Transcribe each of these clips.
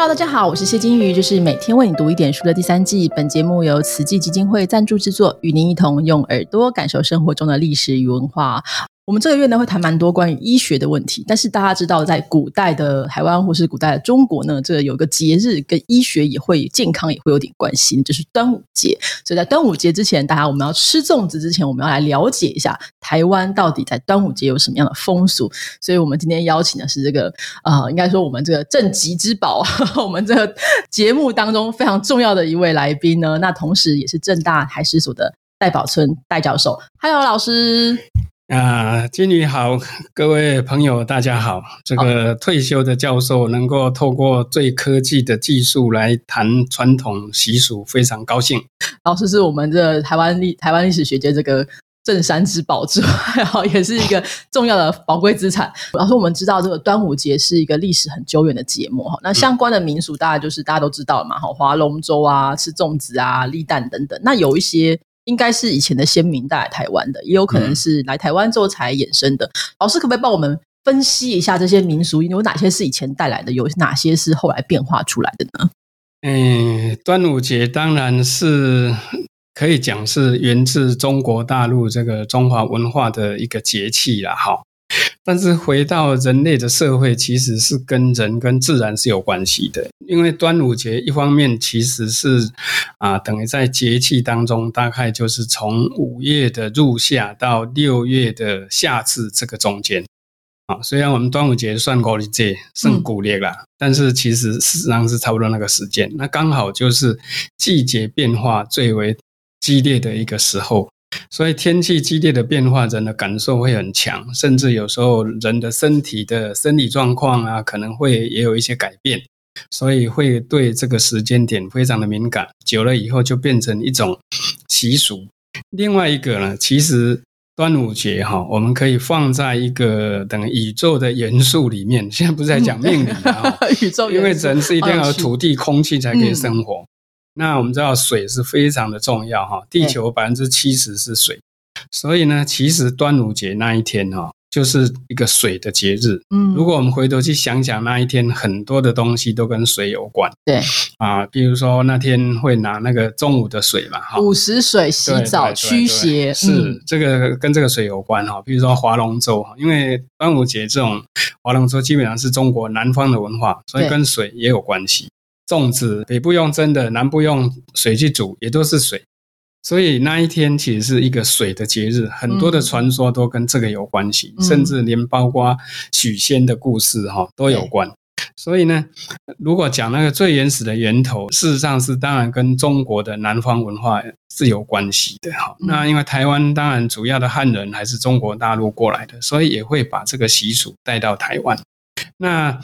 Hello，大家好，我是谢金鱼，这是每天为你读一点书的第三季。本节目由慈济基金会赞助制作，与您一同用耳朵感受生活中的历史与文化。我们这个月呢会谈蛮多关于医学的问题，但是大家知道，在古代的台湾或是古代的中国呢，这有个节日跟医学也会健康也会有点关系，就是端午节。所以在端午节之前，大家我们要吃粽子之前，我们要来了解一下台湾到底在端午节有什么样的风俗。所以我们今天邀请的是这个呃，应该说我们这个镇吉之宝，我们这个节目当中非常重要的一位来宾呢，那同时也是正大海事所的戴宝春戴教授。Hello，老师。啊，金宇好，各位朋友大家好。这个退休的教授能够透过最科技的技术来谈传统习俗，非常高兴。老师是我们的台湾历台湾历史学界这个镇山之宝之外，哈，也是一个重要的宝贵资产。老师，我们知道这个端午节是一个历史很久远的节目哈，那相关的民俗大概就是大家都知道嘛，哈，划龙舟啊，吃粽子啊，立蛋等等。那有一些。应该是以前的先民带来台湾的，也有可能是来台湾之后才衍生的。老师可不可以帮我们分析一下这些民俗有哪些是以前带来的，有哪些是后来变化出来的呢？嗯，端午节当然是可以讲是源自中国大陆这个中华文化的一个节气了，哈。但是回到人类的社会，其实是跟人跟自然是有关系的。因为端午节一方面其实是啊，等于在节气当中，大概就是从五月的入夏到六月的夏至这个中间。啊，虽然我们端午节算国历节，算古历啦，但是其实事实上是差不多那个时间。那刚好就是季节变化最为激烈的一个时候。所以天气激烈的变化，人的感受会很强，甚至有时候人的身体的生理状况啊，可能会也有一些改变，所以会对这个时间点非常的敏感。久了以后就变成一种习俗。另外一个呢，其实端午节哈，我们可以放在一个等宇宙的元素里面。现在不是在讲命理啊，宇宙因为人是一定要有土地、空气才可以生活。那我们知道水是非常的重要哈，地球百分之七十是水，所以呢，其实端午节那一天哈，就是一个水的节日。嗯，如果我们回头去想想那一天，很多的东西都跟水有关。对啊，比如说那天会拿那个中午的水嘛，哈，午时水洗澡驱邪，是这个跟这个水有关哈。比如说划龙舟，因为端午节这种划龙舟基本上是中国南方的文化，所以跟水也有关系。粽子北部用蒸的，南部用水去煮，也都是水，所以那一天其实是一个水的节日，很多的传说都跟这个有关系，甚至连包括许仙的故事哈都有关。所以呢，如果讲那个最原始的源头，事实上是当然跟中国的南方文化是有关系的哈。那因为台湾当然主要的汉人还是中国大陆过来的，所以也会把这个习俗带到台湾。那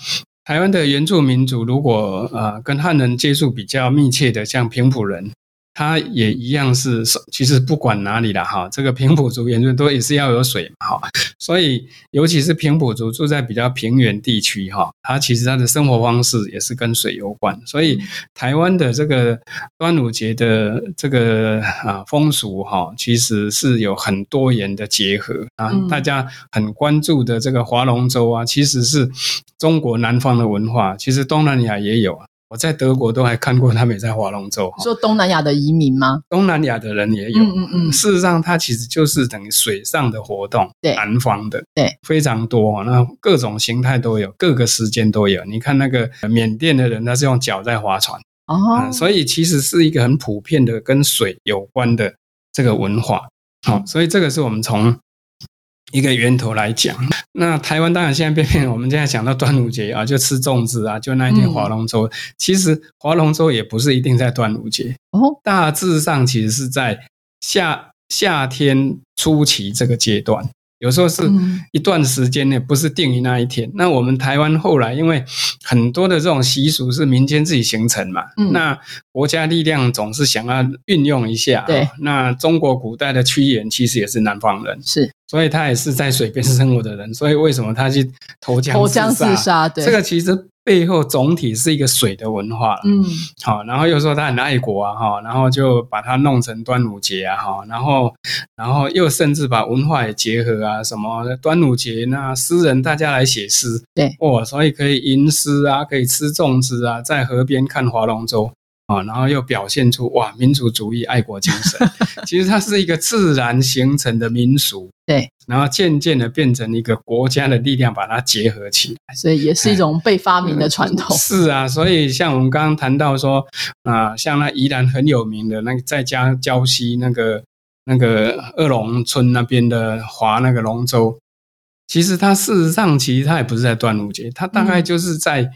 台湾的原住民族，如果呃跟汉人接触比较密切的，像平埔人。它也一样是，其实不管哪里了哈，这个平埔族原住都也是要有水嘛哈，所以尤其是平埔族住在比较平原地区哈，它其实它的生活方式也是跟水有关，所以台湾的这个端午节的这个啊风俗哈，其实是有很多元的结合啊，大家很关注的这个划龙舟啊，其实是中国南方的文化，其实东南亚也有啊。我在德国都还看过他们在划龙舟。说东南亚的移民吗？东南亚的人也有。嗯嗯嗯。事实上，它其实就是等于水上的活动。对。南方的。对。非常多，那各种形态都有，各个时间都有。你看那个缅甸的人，他是用脚在划船。哦。所以其实是一个很普遍的跟水有关的这个文化。好，所以这个是我们从。一个源头来讲，那台湾当然现在变变，我们现在讲到端午节啊，就吃粽子啊，就那一天划龙舟。其实划龙舟也不是一定在端午节哦，大致上其实是在夏夏天初期这个阶段。有时候是一段时间内，不是定于那一天。那我们台湾后来因为很多的这种习俗是民间自己形成嘛，那国家力量总是想要运用一下。对，那中国古代的屈原其实也是南方人，是所以他也是在水边生活的人，所以为什么他去投江投江自杀？对，这个其实背后总体是一个水的文化嗯，好，然后又说他很爱国啊，哈，然后就把它弄成端午节啊，哈，然后，然后又甚至把文化也结合啊，什么端午节那诗人大家来写诗，对，哦，所以可以吟诗啊，可以吃粽子啊，在河边看划龙舟。啊，然后又表现出哇民族主义、爱国精神，其实它是一个自然形成的民俗，对，然后渐渐的变成一个国家的力量，把它结合起来，所以也是一种被发明的传统。是啊，所以像我们刚刚谈到说啊，像那宜兰很有名的那个在家礁溪那个那个二龙村那边的划那个龙舟，其实它事实上其实它也不是在端午节，它大概就是在。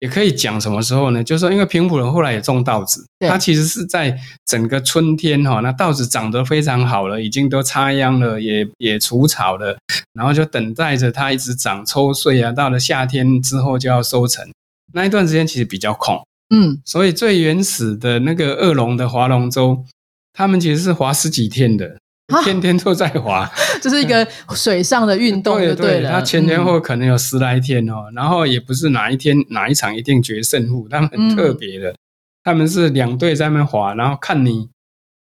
也可以讲什么时候呢？就是说，因为平埔人后来也种稻子，他其实是在整个春天哈，那稻子长得非常好了，已经都插秧了，也也除草了，然后就等待着它一直长抽穗啊。到了夏天之后就要收成，那一段时间其实比较空，嗯，所以最原始的那个恶龙的划龙舟，他们其实是划十几天的。天天都在滑，这是一个水上的运动，对对。他前前后可能有十来天哦，然后也不是哪一天哪一场一定决胜负，他们很特别的，他们是两队在那滑，然后看你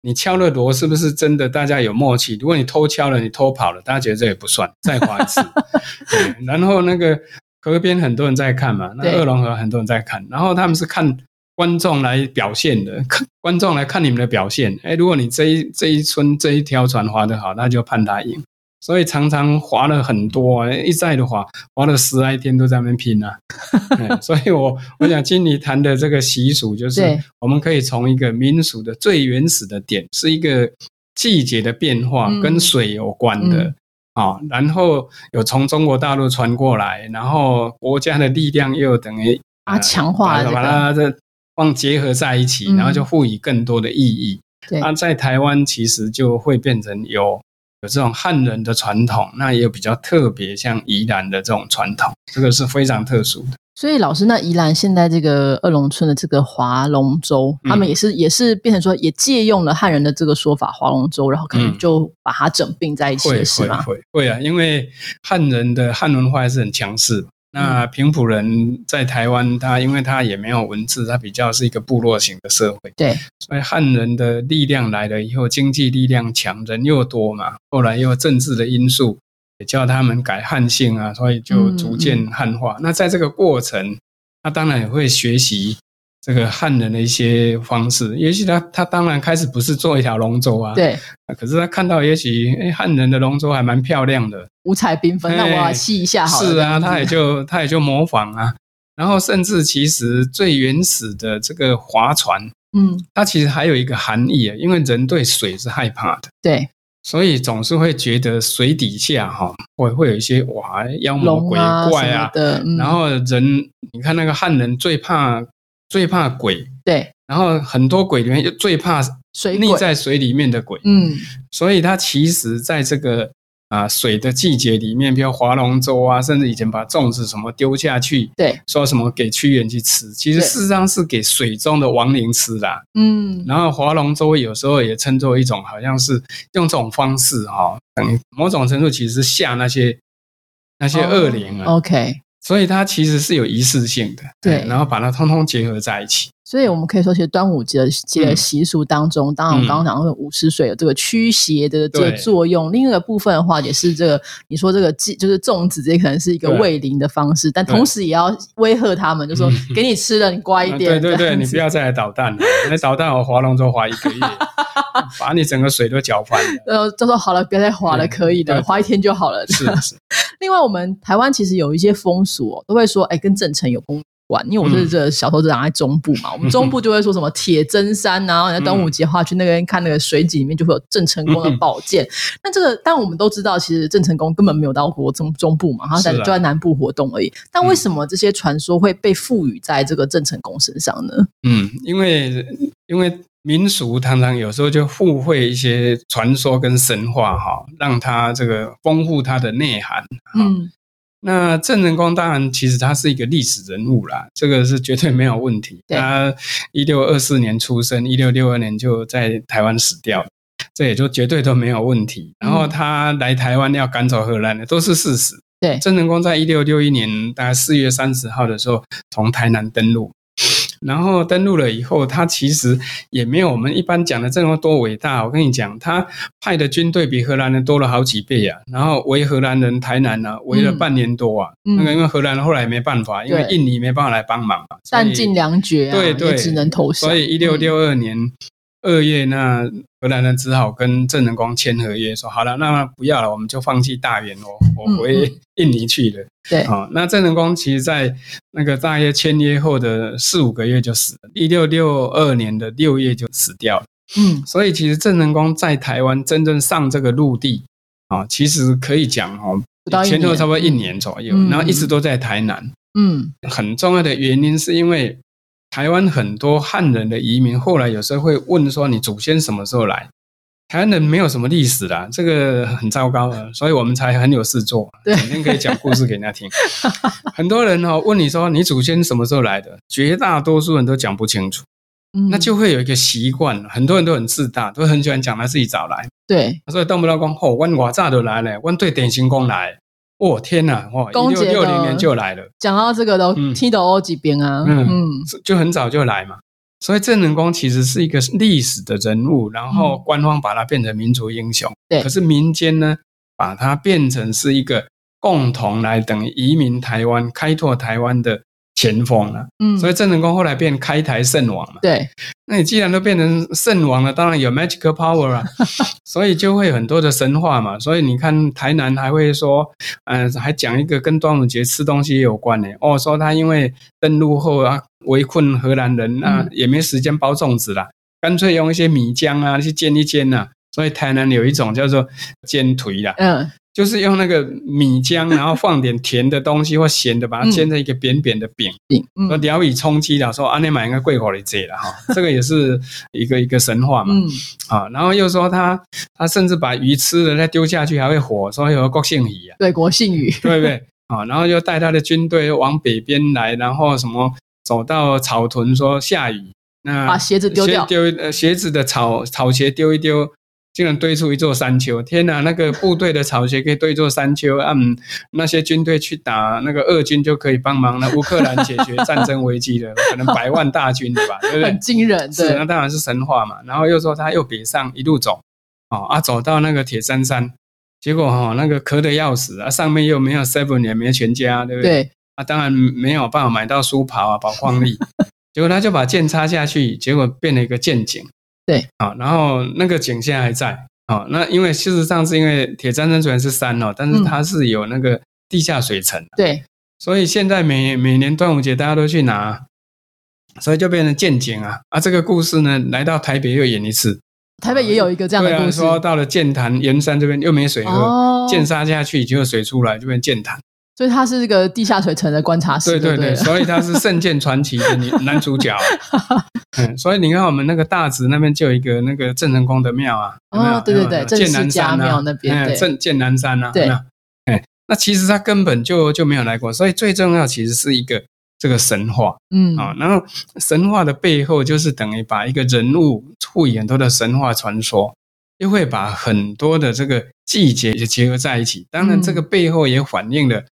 你敲了锣是不是真的，大家有默契。如果你偷敲了，你偷跑了，大家觉得这也不算，再滑一次 对。然后那个河边很多人在看嘛，那二龙河很多人在看，然后他们是看。观众来表现的，看观众来看你们的表现。哎，如果你这一这一村这一条船划得好，那就判他赢。所以常常划了很多，一再的划，划了十来天都在那边拼啊。所以我我想听你谈的这个习俗，就是我们可以从一个民俗的最原始的点，是一个季节的变化，跟水有关的啊。然后有从中国大陆传过来，然后国家的力量又等于啊强化把它这。放结合在一起，然后就赋予更多的意义。那在台湾其实就会变成有有这种汉人的传统，那也有比较特别，像宜兰的这种传统，这个是非常特殊的。所以老师，那宜兰现在这个二龙村的这个划龙舟，他们也是也是变成说，也借用了汉人的这个说法划龙舟，然后可能就把它整并在一起，是吗？会会啊，因为汉人的汉文化还是很强势。那平埔人在台湾，他因为他也没有文字，他比较是一个部落型的社会。对，所以汉人的力量来了以后，经济力量强，人又多嘛。后来又政治的因素，也叫他们改汉姓啊，所以就逐渐汉化。那在这个过程，他当然也会学习。这个汉人的一些方式，也许他他当然开始不是做一条龙舟啊，对，可是他看到也许哎汉人的龙舟还蛮漂亮的，五彩缤纷，那我要吸一下好了。是啊，他也就 他也就模仿啊，然后甚至其实最原始的这个划船，嗯，它其实还有一个含义啊，因为人对水是害怕的，对，所以总是会觉得水底下哈会会有一些哇妖魔鬼怪啊的，然后人你看那个汉人最怕。最怕鬼，对，然后很多鬼里面又最怕水溺在水里面的鬼，嗯，所以它其实在这个啊水的季节里面，比如划龙舟啊，甚至以前把粽子什么丢下去，对，说什么给屈原去吃，其实事实上是给水中的亡灵吃的，嗯，然后划龙舟有时候也称作一种，好像是用这种方式哈，等于某种程度其实吓那些那些恶灵啊，OK。所以它其实是有仪式性的，对，然后把它通通结合在一起。所以我们可以说，其实端午节的节习俗当中，当然我们刚刚讲的五十水有这个驱邪的这个作用，另一个部分的话也是这个 你说这个祭就是粽子，这可能是一个慰灵的方式，但同时也要威吓他们，就说给你吃了，你乖一点。对对对，你不要再来捣蛋了，那捣蛋我划龙舟划一个月，把你整个水都搅翻了。呃，就说好了，别再划了，可以的，划一天就好了。是是。另外，我们台湾其实有一些风俗哦，都会说，哎，跟郑成有关。因为我是这小头子长在中部嘛，我们中部就会说什么铁针山啊，然后端午节的话去那边看那个水井里面就会有郑成功的宝剑。那这个，但我们都知道，其实郑成功根本没有到过中中部嘛，他在就在南部活动而已。但为什么这些传说会被赋予在这个郑成功身上呢？嗯，因为因为民俗常常有时候就附会一些传说跟神话哈，让它这个丰富它的内涵。嗯。那郑成功当然，其实他是一个历史人物啦，这个是绝对没有问题。他一六二四年出生，一六六二年就在台湾死掉。这也就绝对都没有问题。然后他来台湾要赶走荷兰的，都是事实。对，郑成功在一六六一年大概四月三十号的时候从台南登陆。然后登陆了以后，他其实也没有我们一般讲的这么多伟大。我跟你讲，他派的军队比荷兰人多了好几倍啊。然后围荷兰人台南呢，围了半年多啊。那个因为荷兰人后来没办法，因为印尼没办法来帮忙嘛，弹尽粮绝啊，对对，只能投降。所以一六六二年。二月，那荷兰人只好跟郑成功签合约，说好了，那不要了，我们就放弃大元哦，我回印尼去了。对，啊，那郑成功其实在那个大约签约后的四五个月就死了，一六六二年的六月就死掉了。嗯，所以其实郑成功在台湾真正上这个陆地啊，其实可以讲哦，前后差不多一年左右，然后一直都在台南。嗯，很重要的原因是因为。台湾很多汉人的移民，后来有时候会问说：“你祖先什么时候来？”台湾人没有什么历史的，这个很糟糕的，所以我们才很有事做，整天可以讲故事给人家听。很多人哦问你说：“你祖先什么时候来的？”绝大多数人都讲不清楚，那就会有一个习惯，很多人都很自大，都很喜欢讲他自己早来。对，所以动不动讲：“哦，我我早就来了，我对典型公来。”哦天呐！哇，一六六零年就来了。讲到这个都听到欧几边啊，嗯，嗯就很早就来嘛。所以郑成功其实是一个历史的人物，然后官方把他变成民族英雄。对，可是民间呢，把它变成是一个共同来等于移民台湾、开拓台湾的。前锋了，嗯，所以郑成功后来变开台圣王嘛，对，那你既然都变成圣王了，当然有 magical power 啊，所以就会很多的神话嘛，所以你看台南还会说，嗯，还讲一个跟端午节吃东西有关的，哦，说他因为登陆后啊围困荷兰人，那也没时间包粽子了，干脆用一些米浆啊去煎一煎呐，所以台南有一种叫做煎腿啦，嗯。就是用那个米浆，然后放点甜的东西或咸的，把它煎成一个扁扁的饼，说聊以充饥了。说阿内买应该贵国里这了哈，这个也是一个一个神话嘛。啊，然后又说他他甚至把鱼吃了再丢下去还会火，说有国姓鱼啊，对国姓鱼，对不对？啊，然后又带他的军队往北边来，然后什么走到草屯说下雨，那把鞋子丢掉，丢呃鞋子的草草鞋丢一丢。竟然堆出一座山丘！天哪，那个部队的草鞋可以堆一座山丘，嗯，那些军队去打那个俄军就可以帮忙那乌克兰解决战争危机的，可能百万大军对吧？对不对？很惊人，是那当然是神话嘛。然后又说他又北上一路走，哦啊，走到那个铁山山，结果哈那个渴的要死啊，上面又没有 seven 也没有全家，对不对？对啊，当然没有办法买到书袍啊，宝矿力，结果他就把剑插下去，结果变了一个剑井。对，啊，然后那个井现在还在，啊，那因为事实上是因为铁砧山虽然是山哦，但是它是有那个地下水层，对，所以现在每每年端午节大家都去拿，所以就变成见井啊，啊，这个故事呢，来到台北又演一次，台北也有一个这样的故事，说到了剑潭盐山这边又没水喝，剑杀下去就有水出来，就变剑潭。所以他是一个地下水层的观察室，对对对，所以他是《圣剑传奇》的女男主角。嗯，所以你看我们那个大直那边就有一个那个郑成功的庙啊，哦，对对对，剑南山庙那边，正剑南山啊，对，哎，那其实他根本就就没有来过，所以最重要其实是一个这个神话，嗯。啊，然后神话的背后就是等于把一个人物赋予很多的神话传说。又会把很多的这个季节就结合在一起，当然这个背后也反映了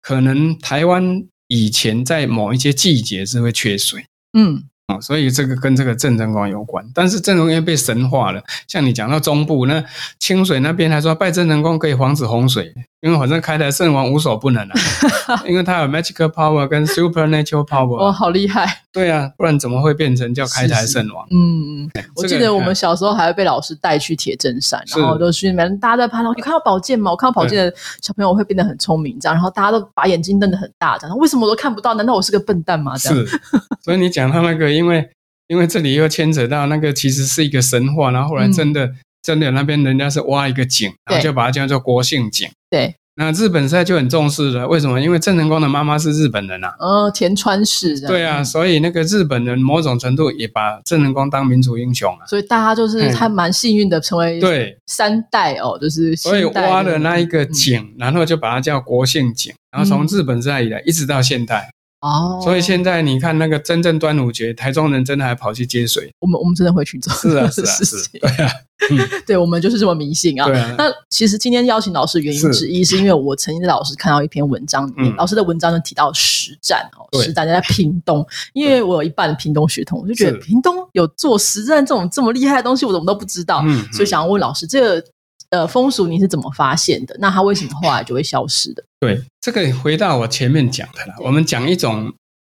可能台湾以前在某一些季节是会缺水，嗯。所以这个跟这个郑成功有关，但是郑成功被神化了。像你讲到中部那清水那边，还说拜郑成功可以防止洪水，因为反正开台圣王无所不能啊，因为他有 magical power 跟 supernatural power。哦，好厉害！对啊，不然怎么会变成叫开台圣王？嗯嗯。我记得我们小时候还会被老师带去铁证山，然后都去里面，大家在拍到，你看到宝剑吗？我看到宝剑的小朋友会变得很聪明，这样，然后大家都把眼睛瞪得很大，这样，为什么我都看不到？难道我是个笨蛋吗？是。所以你讲到那个。因为因为这里又牵扯到那个其实是一个神话，然后后来真的真的那边人家是挖一个井，然后就把它叫做国姓井。对，那日本现在就很重视了，为什么？因为郑成功的妈妈是日本人啊。哦，田川氏。对啊，所以那个日本人某种程度也把郑成功当民族英雄啊。所以大家就是还蛮幸运的，成为对三代哦，就是所以挖了那一个井，然后就把它叫国姓井，然后从日本时代以来一直到现代。哦，所以现在你看那个真正端午节，台中人真的还跑去接水。我们我们真的会去做，是啊是啊是，对啊，对我们就是这么迷信啊。对啊。那其实今天邀请老师的原因之一，是因为我曾经在老师看到一篇文章里面，老师的文章呢提到实战哦，实战在屏东，因为我有一半屏东血统，我就觉得屏东有做实战这种这么厉害的东西，我怎么都不知道，所以想要问老师这个。呃，风俗你是怎么发现的？那它为什么后来就会消失的？对，这个回到我前面讲的啦。我们讲一种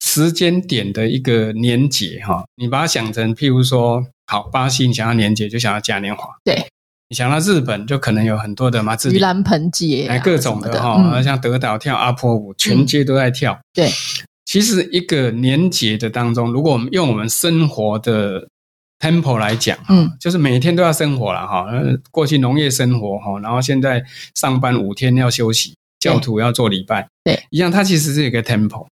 时间点的一个年节哈，你把它想成，譬如说，好，巴西你想要年节就想要嘉年华，对，你想到日本就可能有很多的嘛，盂兰盆节，哎，各种的哈，像德岛跳阿婆舞，全街都在跳。对，其实一个年节的当中，如果我们用我们生活的。Temple 来讲，嗯，就是每天都要生活了哈。过去农业生活哈，然后现在上班五天要休息，教徒要做礼拜，对，一样，它其实是一个 temple。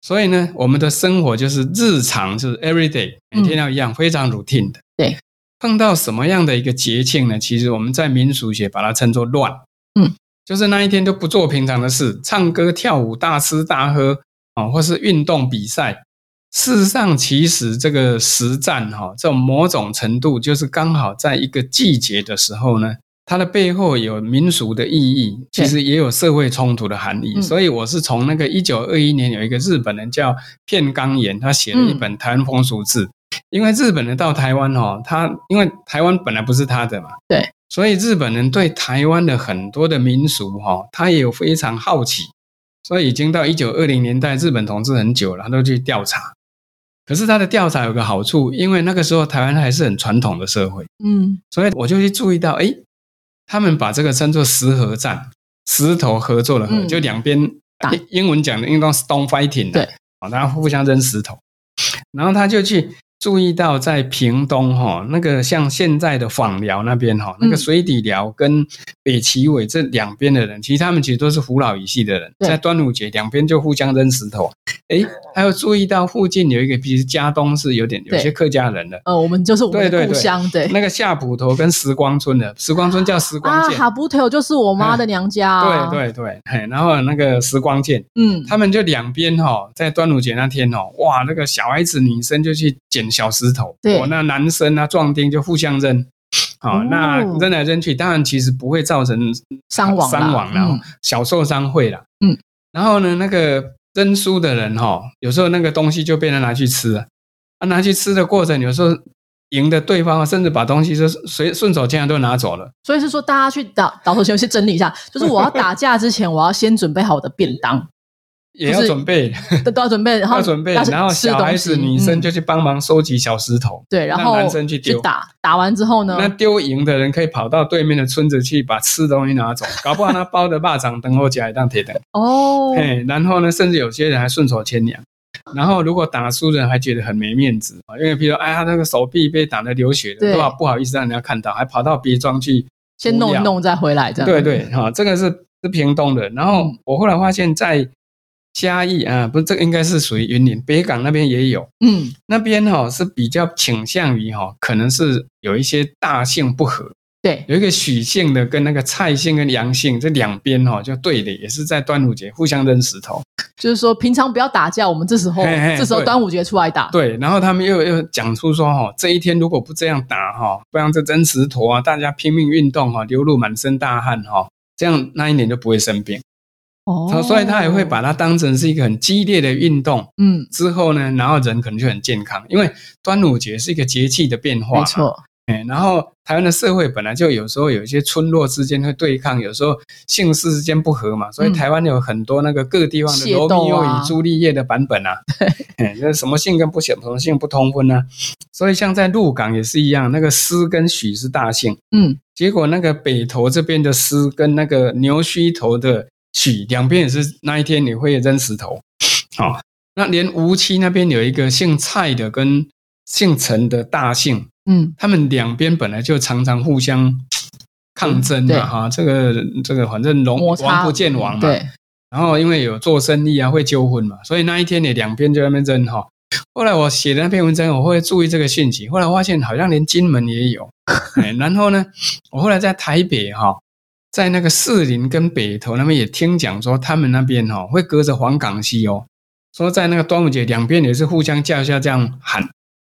所以呢，我们的生活就是日常，就是 every day，每天要一样，非常 routine 的。对，碰到什么样的一个节庆呢？其实我们在民俗学把它称作乱，嗯，就是那一天都不做平常的事，唱歌跳舞、大吃大喝啊，或是运动比赛。事实上，其实这个实战哈，这种某种程度就是刚好在一个季节的时候呢，它的背后有民俗的意义，其实也有社会冲突的含义。所以我是从那个一九二一年有一个日本人叫片冈岩，他写了一本《台湾风俗志》，因为日本人到台湾哦，他因为台湾本来不是他的嘛，对，所以日本人对台湾的很多的民俗哈，他也有非常好奇，所以已经到一九二零年代，日本统治很久了，他都去调查。可是他的调查有个好处，因为那个时候台湾还是很传统的社会，嗯，所以我就去注意到，哎，他们把这个称作石河战，石头合作的合，就两边英文讲的应当 stone fighting 对，啊，大家互相扔石头，然后他就去。注意到在屏东哈，那个像现在的访寮那边哈，那个水底寮跟北齐尾这两边的人，其实他们其实都是胡老一系的人，在端午节两边就互相扔石头。哎，还有注意到附近有一个，比如家东是有点有些客家人的，呃，我们就是我们的故乡，对，那个下埔头跟时光村的，时光村叫时光啊，哈埔头就是我妈的娘家，对对对，然后那个时光剑，嗯，他们就两边哈，在端午节那天哦，哇，那个小孩子女生就去捡。小石头，对，那男生啊壮丁就互相扔，好，那扔来扔去，当然其实不会造成伤亡，伤亡了，小受伤会了，嗯，然后呢，那个扔书的人哈，有时候那个东西就被人拿去吃了，啊，拿去吃的过程，有时候赢的对方甚至把东西就随顺手竟然都拿走了，所以是说大家去打打头前去整理一下，就是我要打架之前，我要先准备好我的便当。也要准备，都要准备，然后要准备，然后小孩子、女生就去帮忙收集小石头，对，然后男生去丢。打，打完之后呢，那丢赢的人可以跑到对面的村子去把吃的东西拿走，搞不好他包的蚂蚱等候夹一当铁等哦，嘿，然后呢，甚至有些人还顺手牵羊，然后如果打输的人还觉得很没面子啊，因为比如哎他那个手臂被打的流血了，对。吧？不好意思让人家看到，还跑到别庄去先弄一弄再回来，这样。对对哈，这个是是屏东的，然后我后来发现，在嘉义啊，不是这个应该是属于云林北港那边也有，嗯，那边哈是比较倾向于哈，可能是有一些大姓不和，对，有一个许姓的跟那个蔡姓跟杨姓这两边哈就对的，也是在端午节互相扔石头，就是说平常不要打架，我们这时候这时候端午节出来打，对，然后他们又又讲出说哈，这一天如果不这样打哈，不然这扔石头啊，大家拼命运动哈，流露满身大汗哈，这样那一年就不会生病。哦，所以他也会把它当成是一个很激烈的运动，嗯，之后呢，然后人可能就很健康，因为端午节是一个节气的变化，没错，哎，然后台湾的社会本来就有时候有一些村落之间会对抗，有时候姓氏之间不和嘛，所以台湾有很多那个各地方的罗密欧与朱丽叶的版本啊，哎，那什么姓跟不什么姓不通婚呢？所以像在鹿港也是一样，那个施跟许是大姓，嗯，结果那个北投这边的施跟那个牛须头的。许两边也是那一天你会扔石头，好，那连吴期那边有一个姓蔡的跟姓陈的大姓，嗯，他们两边本来就常常互相抗争的哈，这个这个反正龙王不见王嘛，对，然后因为有做生意啊会纠纷嘛，所以那一天你两边就在那边争哈。后来我写的那篇文章，我会注意这个讯息，后来发现好像连金门也有，然后呢，我后来在台北哈。在那个士林跟北投那边也听讲说，他们那边哦会隔着黄冈溪哦，说在那个端午节两边也是互相叫下这样喊，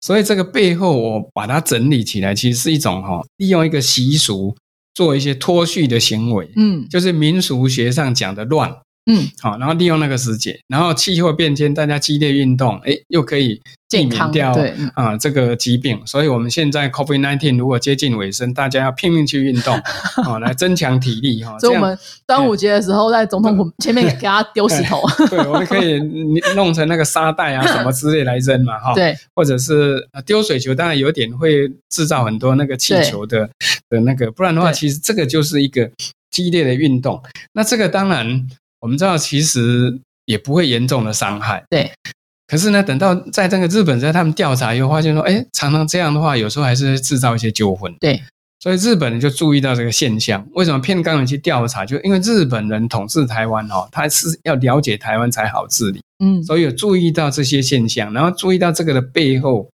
所以这个背后我把它整理起来，其实是一种哈，利用一个习俗做一些脱序的行为，嗯就是民俗学上讲的乱。嗯，好，然后利用那个时节，然后气候变迁，大家激烈运动，哎，又可以避免掉啊这个疾病。所以我们现在 COVID nineteen 如果接近尾声，大家要拼命去运动，哦，来增强体力哈。所以我们端午节的时候在总统府前面给他丢石头，对，我们可以弄成那个沙袋啊什么之类来扔嘛哈。对，或者是呃丢水球，当然有点会制造很多那个气球的的那个，不然的话，其实这个就是一个激烈的运动。那这个当然我们知道，其实也不会严重的伤害。对。可是呢，等到在这个日本在他们调查以后，发现说，哎，常常这样的话，有时候还是会制造一些纠纷。对。所以日本人就注意到这个现象。为什么片冈人去调查？就因为日本人统治台湾哦，他是要了解台湾才好治理。嗯，所以有注意到这些现象，然后注意到这个的背后，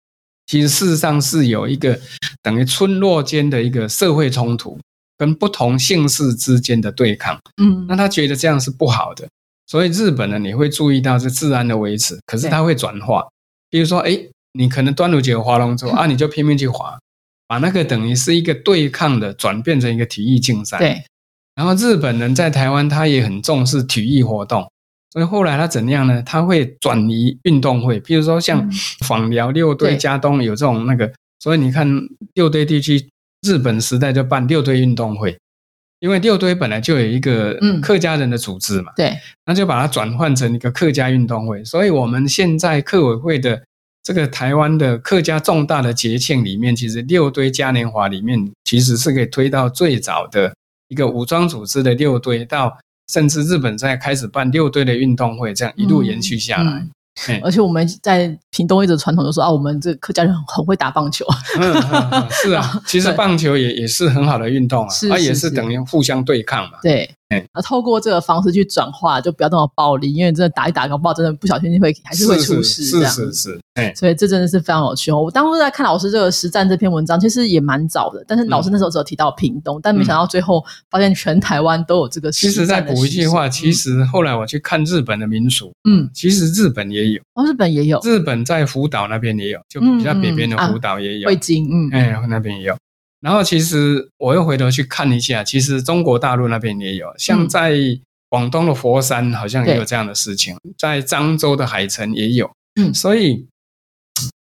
其实事实上是有一个等于村落间的一个社会冲突，跟不同姓氏之间的对抗。嗯那他觉得这样是不好的，所以日本呢，你会注意到这治安的维持，可是他会转化，比如说，哎，你可能端午节有划龙舟 啊，你就拼命去划，把那个等于是一个对抗的转变成一个体育竞赛。对，然后日本人在台湾，他也很重视体育活动，所以后来他怎样呢？他会转移运动会，譬如说像嗯访寮六队、对加东有这种那个，所以你看六队地区，日本时代就办六堆运动会，因为六堆本来就有一个嗯客家人的组织嘛，对，那就把它转换成一个客家运动会。所以我们现在客委会的这个台湾的客家重大的节庆里面，其实六堆嘉年华里面其实是可以推到最早的一个武装组织的六堆，到甚至日本在开始办六堆的运动会，这样一路延续下来。嗯嘿。而且我们在屏东一直传统就说啊，我们这客家人很很会打棒球，嗯嗯嗯，是啊，其实棒球也也是很好的运动啊，是它也是。等于互相对抗嘛。对哎，啊，透过这个方式去转化，就不要那么暴力，因为真的打一打，搞不好真的不小心会还是会出事这是样。是是，哎，所以这真的是非常有趣哦！我当初在看老师这个实战这篇文章，其实也蛮早的，但是老师那时候只有提到屏东，但没想到最后发现全台湾都有这个其实再补一句话，其实后来我去看日本的民俗，嗯，其实日本也有，哦，日本也有日本在福岛那边也有，就比较北边的福岛也有，味精，嗯，哎，那边也有。然后其实我又回头去看一下，其实中国大陆那边也有，像嗯。在广东的佛山好像也有这样的事情，在漳州的海城也有，嗯。所以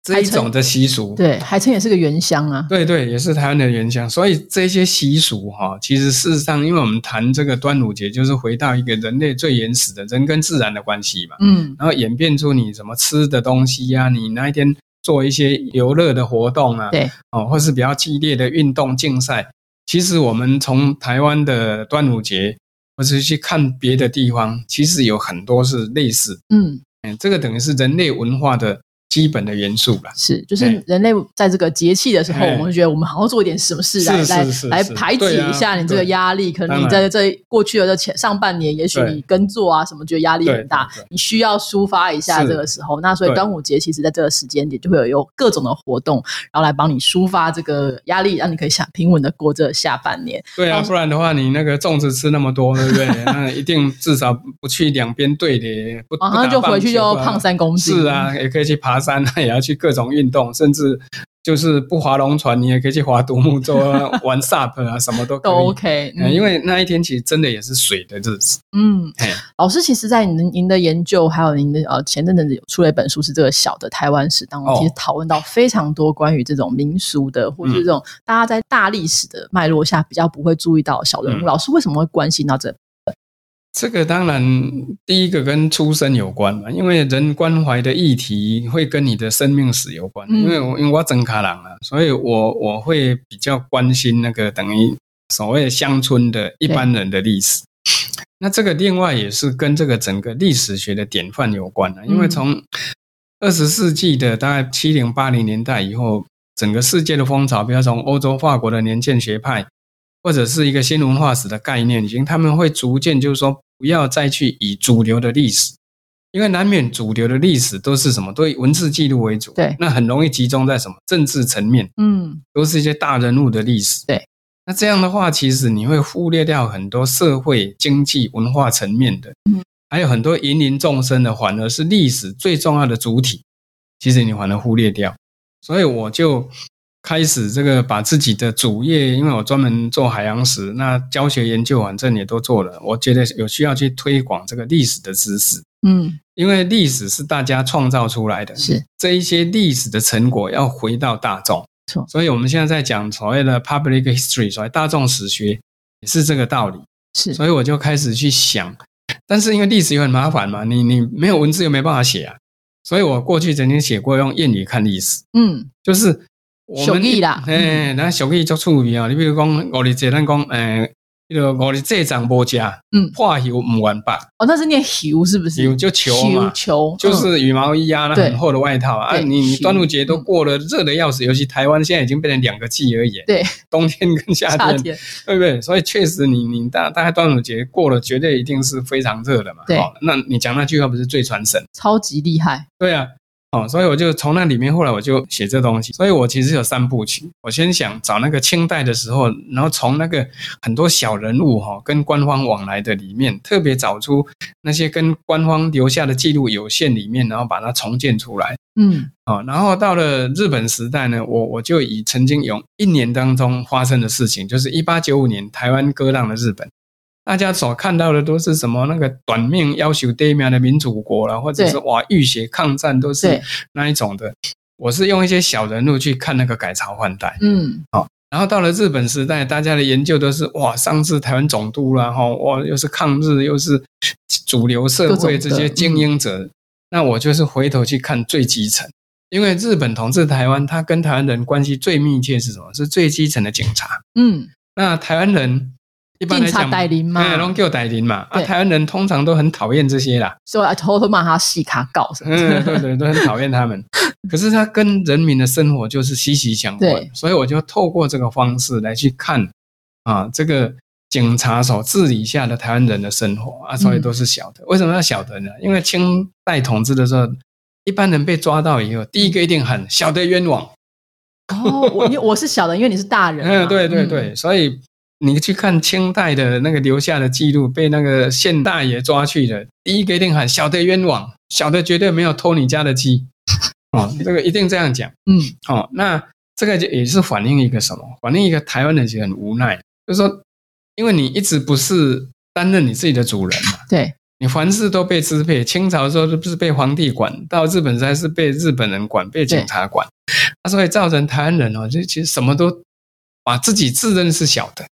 这一种的习俗，对，海城也是个原乡啊，对对，也是台湾的原乡。所以这些习俗哈、其实事实上，因为我们谈这个端午节，就是回到一个人类最原始的人跟自然的关系嘛，嗯，然后演变出你什么吃的东西呀、你那一天做一些游乐的活动啊，对，哦，或是比较激烈的运动竞赛。其实我们从台湾的端午节，或是去看别的地方，其实有很多是类似。嗯，嗯，这个等于是人类文化的基本的元素啦。是，就是哎人类在这个节气的时候，哎我们会觉得我们好好做一点什么事来来来排解一下你这个压力。可能你在这过去的这前上半年，也许你耕作啊什么，觉得压力很大你需要抒发一下这个时候。那所以端午节其实在这个时间点就会有有各种的活动，然后来帮你抒发这个压力，让你可以想平稳的过这下半年。对啊，哦不然的话，你那个粽子吃那么多，对不对？那一定至少不去两边对的，不马上就回去就胖三公斤。是啊，也可以去爬山，也要去各种运动，甚至就是不划龙船，你也可以去划独木舟啊、玩 SUP 啊，什么都可都。OK，嗯因为那一天其实真的也是水的日子。嗯，老师，其实，在您您的研究，还有您的呃前阵子有出了一本书，是这个小的台湾史当中，哦其实讨论到非常多关于这种民俗的，或者是这种大家在大历史的脉络下比较不会注意到的小人物。嗯老师为什么会关心到这？这个当然第一个跟出生有关嘛，因为人关怀的议题会跟你的生命史有关。嗯因为我因为我真卡郎啊，所以我我会比较关心那个等于所谓乡村的一般人的历史。那这个另外也是跟这个整个历史学的典范有关的、因为嗯从二十世纪的大概七零八零年代以后，整个世界的风潮，比如从欧洲法国的年鉴学派，或者是一个新文化史的概念，已经他们会逐渐就是说，不要再去以主流的历史，因为难免主流的历史都是什么，都以文字记录为主，对那很容易集中在什么政治层面，嗯，都是一些大人物的历史，对。那这样的话，其实你会忽略掉很多社会、经济、文化层面的，嗯还有很多芸芸众生的，反而是历史最重要的主体，其实你反而忽略掉。所以我就开始这个把自己的主业，因为我专门做海洋史，那教学研究反正也都做了，我觉得有需要去推广这个历史的知识。嗯，因为历史是大家创造出来的，是这一些历史的成果要回到大众。错，所以我们现在在讲所谓的 public history，所谓大众史学也是这个道理。是，所以我就开始去想，但是因为历史又很麻烦嘛，你你没有文字又没办法写啊，所以我过去曾经写过用谚语看历史，嗯，就是我们啦，哎，那小谚做出名啊，你比如讲我哋简单讲，诶。那个我的这张波加，嗯，化油唔完吧？哦，那是念油是不是？油就球嘛，球就是羽毛衣啊，那很厚的外套啊。你你端午节都过了，热的要死，尤其台湾现在已经变成两个季而已。对，冬天跟夏天，对不对？所以确实，你你大大概端午节过了，绝对一定是非常热的嘛。对，那你讲那句话不是最传神？超级厉害。对啊。哦，所以我就从那里面，后来我就写这东西。所以我其实有三部曲。我先想找那个清代的时候，然后从那个很多小人物哈跟官方往来的里面，特别找出那些跟官方留下的记录有限里面，然后把它重建出来。嗯，哦，然后到了日本时代呢，我我就以曾经有一年当中发生的事情，就是一八九五年台湾割让了日本。大家所看到的都是什么？那个短命要求对面的民主国了，或者是哇浴血抗战，都是那一种的。我是用一些小人物去看那个改朝换代，嗯，好。然后到了日本时代，大家的研究都是哇，上至台湾总督了哈，哇，又是抗日，又是主流社会这些精英者。那我就是回头去看最基层，因为日本统治台湾，他跟台湾人关系最密切是什么？是最基层的警察。嗯，那台湾人。一般来讲，哎，拢叫代林嘛。啊，台湾人通常都很讨厌这些啦，所以偷偷骂他细卡告什么。嗯，对对，都很讨厌他们。可是他跟人民的生活就是息息相关，所以我就透过这个方式来去看啊，这个警察所治理下的台湾人的生活啊，所以都是小的。为什么要小的呢？因为清代统治的时候，一般人被抓到以后，第一个一定很小的冤枉。哦，我因为我是小的，因为你是大人。嗯，对对对，所以。你去看清代的那个留下的记录，被那个县大爷抓去的，第一个一定喊小的冤枉，小的绝对没有偷你家的鸡，哦，这个一定这样讲，嗯，哦，那这个就也是反映一个什么？反映一个台湾人其实很无奈，就是说，因为你一直不是担任你自己的主人嘛，对，你凡事都被支配，清朝的时候是不是被皇帝管，到日本才是被日本人管，被警察管，那所以造成台湾人哦，就其实什么都把自己自认是小的。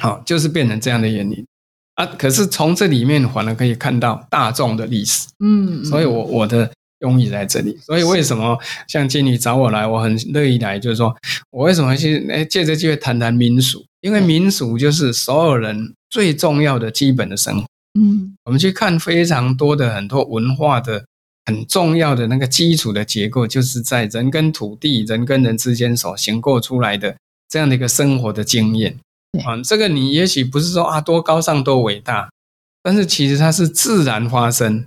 好，就是变成这样的原因啊！可是从这里面反而可以看到大众的历史，嗯，所以我我的用意在这里。所以为什么像经理找我来，我很乐意来，就是说我为什么去哎借这机会谈谈民俗？因为民俗就是所有人最重要的基本的生活。嗯，我们去看非常多的很多文化的很重要的那个基础的结构，就是在人跟土地、人跟人之间所形构出来的这样的一个生活的经验。啊，这个你也许不是说啊多高尚多伟大，但是其实它是自然发生，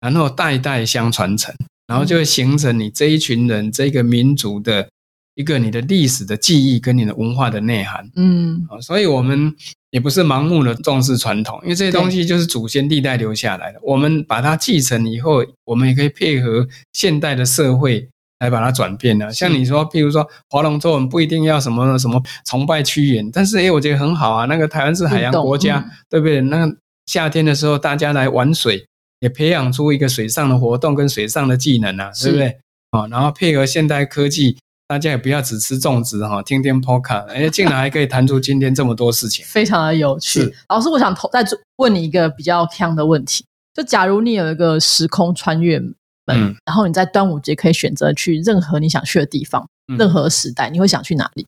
然后代代相传承，然后就会形成你这一群人这个民族的一个你的历史的记忆跟你的文化的内涵。嗯，啊，所以我们也不是盲目的重视传统，因为这些东西就是祖先历代留下来的，我们把它继承以后，我们也可以配合现代的社会。来把它转变了，像你说，譬如说划龙舟，我们不一定要什么什么崇拜屈原，但是哎，我觉得很好啊。那个台湾是海洋国家，对不对？那夏天的时候，大家来玩水，也培养出一个水上的活动跟水上的技能啊，对不对？啊，然后配合现代科技，大家也不要只吃粽子哈，听听 Podcast，哎，竟然还可以谈出今天这么多事情，非常的有趣。老师，我想再问你一个比较强的问题，就假如你有一个时空穿越。嗯，然后你在端午节可以选择去任何你想去的地方，任何时代，你会想去哪里？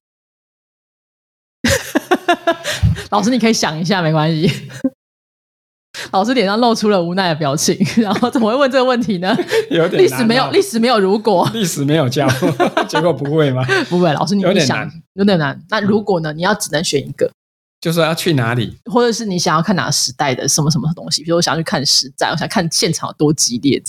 老师，你可以想一下，没关系。老师脸上露出了无奈的表情，然后怎么会问这个问题呢？有点历史没有，历史没有如果，历史没有教，结果不会吗？不会，老师你有点难，有点难。那如果呢？你要只能选一个，就说要去哪里，或者是你想要看哪个时代的什么什么东西？比如我想要去看实战，我想看现场有多激烈。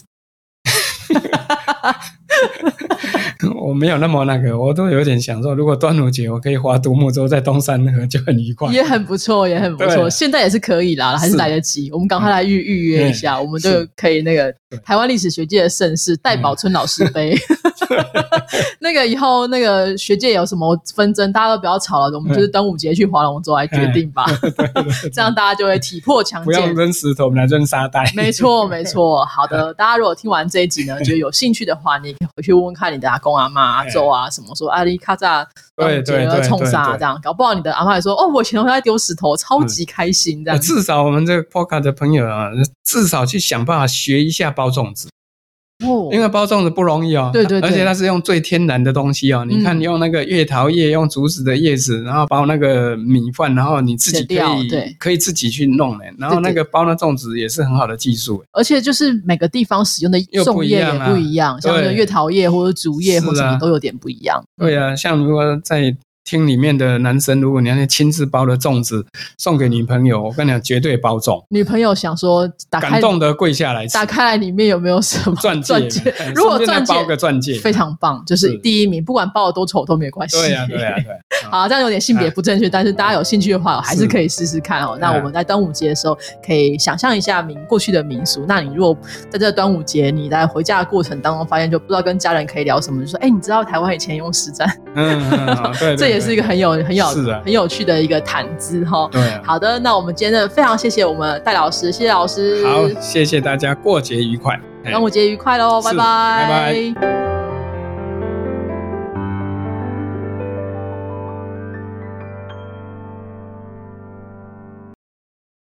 我没有那么那个，我都有点想说，如果端午节我可以划独木舟在东山河，就很愉快，也很不错，也很不错。现在也是可以啦，还是来得及。我们赶快来预预约一下，我们就可以那个台湾历史学界的盛事戴宝春老师杯。那个以后那个学界有什么纷争，大家都不要吵了，我们就是端午节去划龙舟来决定吧。这样大家就会体魄强健。不用扔石头，我们来扔沙袋。没错，没错。好的，大家如果听完这一集呢，觉得有兴趣的话，你可以回去问问看你的阿公阿妈、阿周啊什么，说阿里卡扎对对对冲沙这样，搞不好你的阿妈也说哦，我前头在丢石头，超级开心这样。至少我们这个 p o c a 的朋友啊，至少去想办法学一下包粽子。哦，因为包粽子不容易哦，对对，而且它是用最天然的东西哦。你看，用那个月桃叶，用竹子的叶子，然后包那个米饭，然后你自己可以可以自己去弄的。然后那个包那粽子也是很好的技术。而且就是每个地方使用的粽叶也不一样，像那个月桃叶或者竹叶或者什么都有点不一样。对啊，像如果在。厅里面的男生，如果你要亲自包了粽子送给女朋友，我跟你讲，绝对包中。女朋友想说，感动的跪下来，打开来里面有没有什么钻戒？如果钻戒包个钻戒，非常棒，就是第一名，不管包的多丑都没关系。对呀，对呀，对。好，这样有点性别不正确，但是大家有兴趣的话，还是可以试试看哦。那我们在端午节的时候，可以想象一下民过去的民俗。那你如果在这端午节，你在回家的过程当中发现，就不知道跟家人可以聊什么，就说：“哎，你知道台湾以前用实战？” 嗯，对，这也是一个很有很。有很有趣的一个谈资哈。对，好的，那我们今天非常谢谢我们戴老师，谢谢老师。好，谢谢大家，过节愉快，端午节愉快喽，拜拜，拜拜。